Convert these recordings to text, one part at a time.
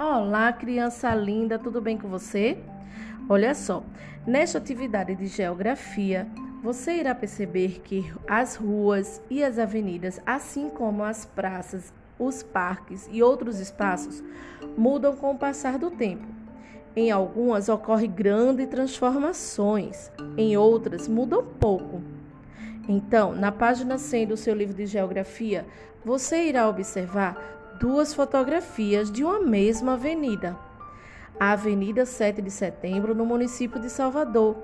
Olá, criança linda, tudo bem com você? Olha só, nesta atividade de geografia, você irá perceber que as ruas e as avenidas, assim como as praças, os parques e outros espaços, mudam com o passar do tempo. Em algumas ocorrem grandes transformações, em outras mudam pouco. Então, na página 100 do seu livro de geografia, você irá observar duas fotografias de uma mesma avenida. A Avenida 7 de Setembro, no município de Salvador,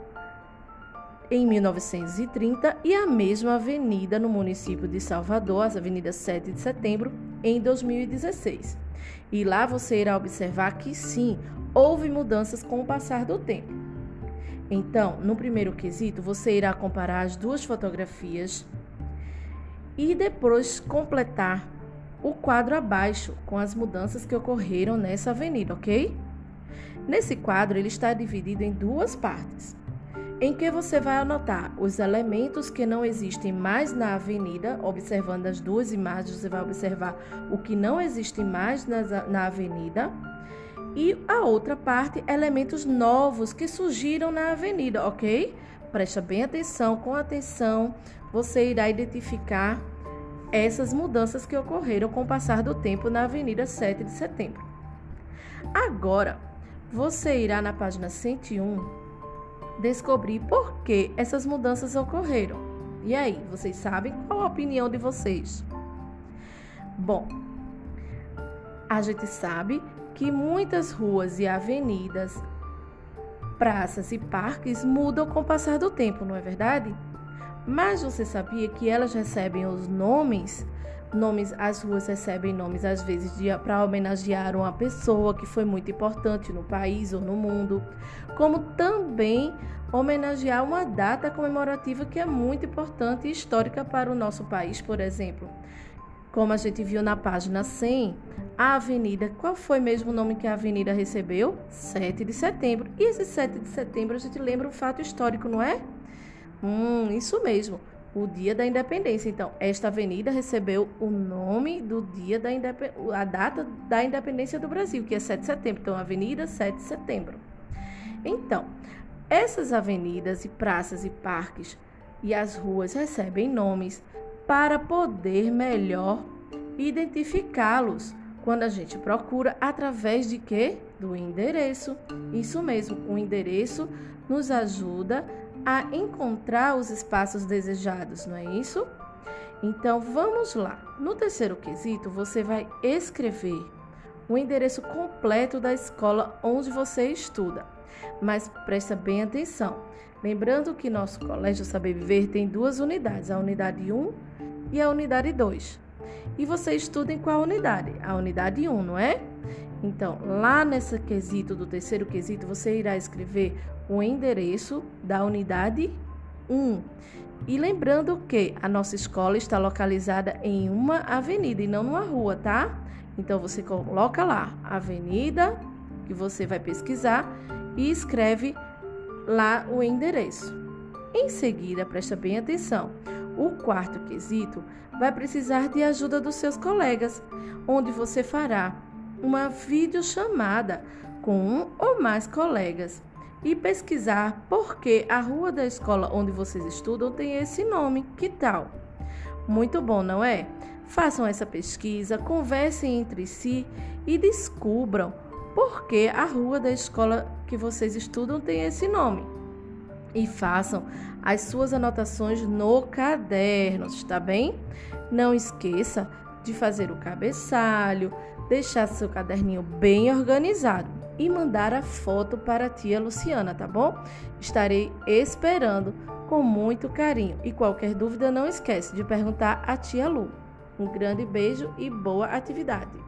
em 1930, e a mesma avenida no município de Salvador, a Avenida 7 de Setembro, em 2016. E lá você irá observar que sim, houve mudanças com o passar do tempo. Então, no primeiro quesito, você irá comparar as duas fotografias e depois completar o quadro abaixo com as mudanças que ocorreram nessa avenida, ok? Nesse quadro, ele está dividido em duas partes, em que você vai anotar os elementos que não existem mais na avenida, observando as duas imagens, você vai observar o que não existe mais na, avenida, e a outra parte, elementos novos que surgiram na avenida, ok? Presta bem atenção, com atenção, você irá identificar essas mudanças que ocorreram com o passar do tempo na Avenida 7 de Setembro. Agora, você irá na página 101 descobrir por que essas mudanças ocorreram. E aí, vocês sabem qual a opinião de vocês? Bom, a gente sabe que muitas ruas e avenidas, praças e parques mudam com o passar do tempo, não é verdade? Mas você sabia que elas recebem os nomes? Nomes, as ruas recebem nomes às vezes para homenagear uma pessoa que foi muito importante no país ou no mundo, como também homenagear uma data comemorativa que é muito importante e histórica para o nosso país, por exemplo. Como a gente viu na página 100, a avenida, qual foi mesmo o nome que a avenida recebeu? 7 de setembro. E esse 7 de setembro a gente lembra um fato histórico, não é? Hum, isso mesmo. O Dia da Independência. Então, esta avenida recebeu o nome do dia da a data da independência do Brasil, que é 7 de setembro. Então, Avenida 7 de Setembro. Então, essas avenidas e praças e parques e as ruas recebem nomes para poder melhor identificá-los quando a gente procura através de quê? Do endereço. Isso mesmo, o endereço nos ajuda a encontrar os espaços desejados, não é isso? Então vamos lá. No terceiro quesito, você vai escrever o endereço completo da escola onde você estuda. Mas presta bem atenção. Lembrando que nosso Colégio Saber Viver tem duas unidades, a unidade 1 e a unidade 2. E você estuda em qual unidade? A unidade 1, não é? Então, lá nesse quesito do terceiro quesito, você irá escrever o endereço da unidade 1. E lembrando que a nossa escola está localizada em uma avenida e não numa rua, tá? Então você coloca lá avenida que você vai pesquisar e escreve lá o endereço. Em seguida, presta bem atenção. O quarto quesito vai precisar de ajuda dos seus colegas, onde você fará uma videochamada com um ou mais colegas e pesquisar por que a rua da escola onde vocês estudam tem esse nome. Que tal? Muito bom, não é? Façam essa pesquisa, conversem entre si e descubram por que a rua da escola que vocês estudam tem esse nome. E façam as suas anotações no caderno, está bem? Não esqueça de fazer o cabeçalho, deixar seu caderninho bem organizado e mandar a foto para a tia Luciana, tá bom? Estarei esperando com muito carinho e qualquer dúvida não esquece de perguntar à tia Lu. Um grande beijo e boa atividade.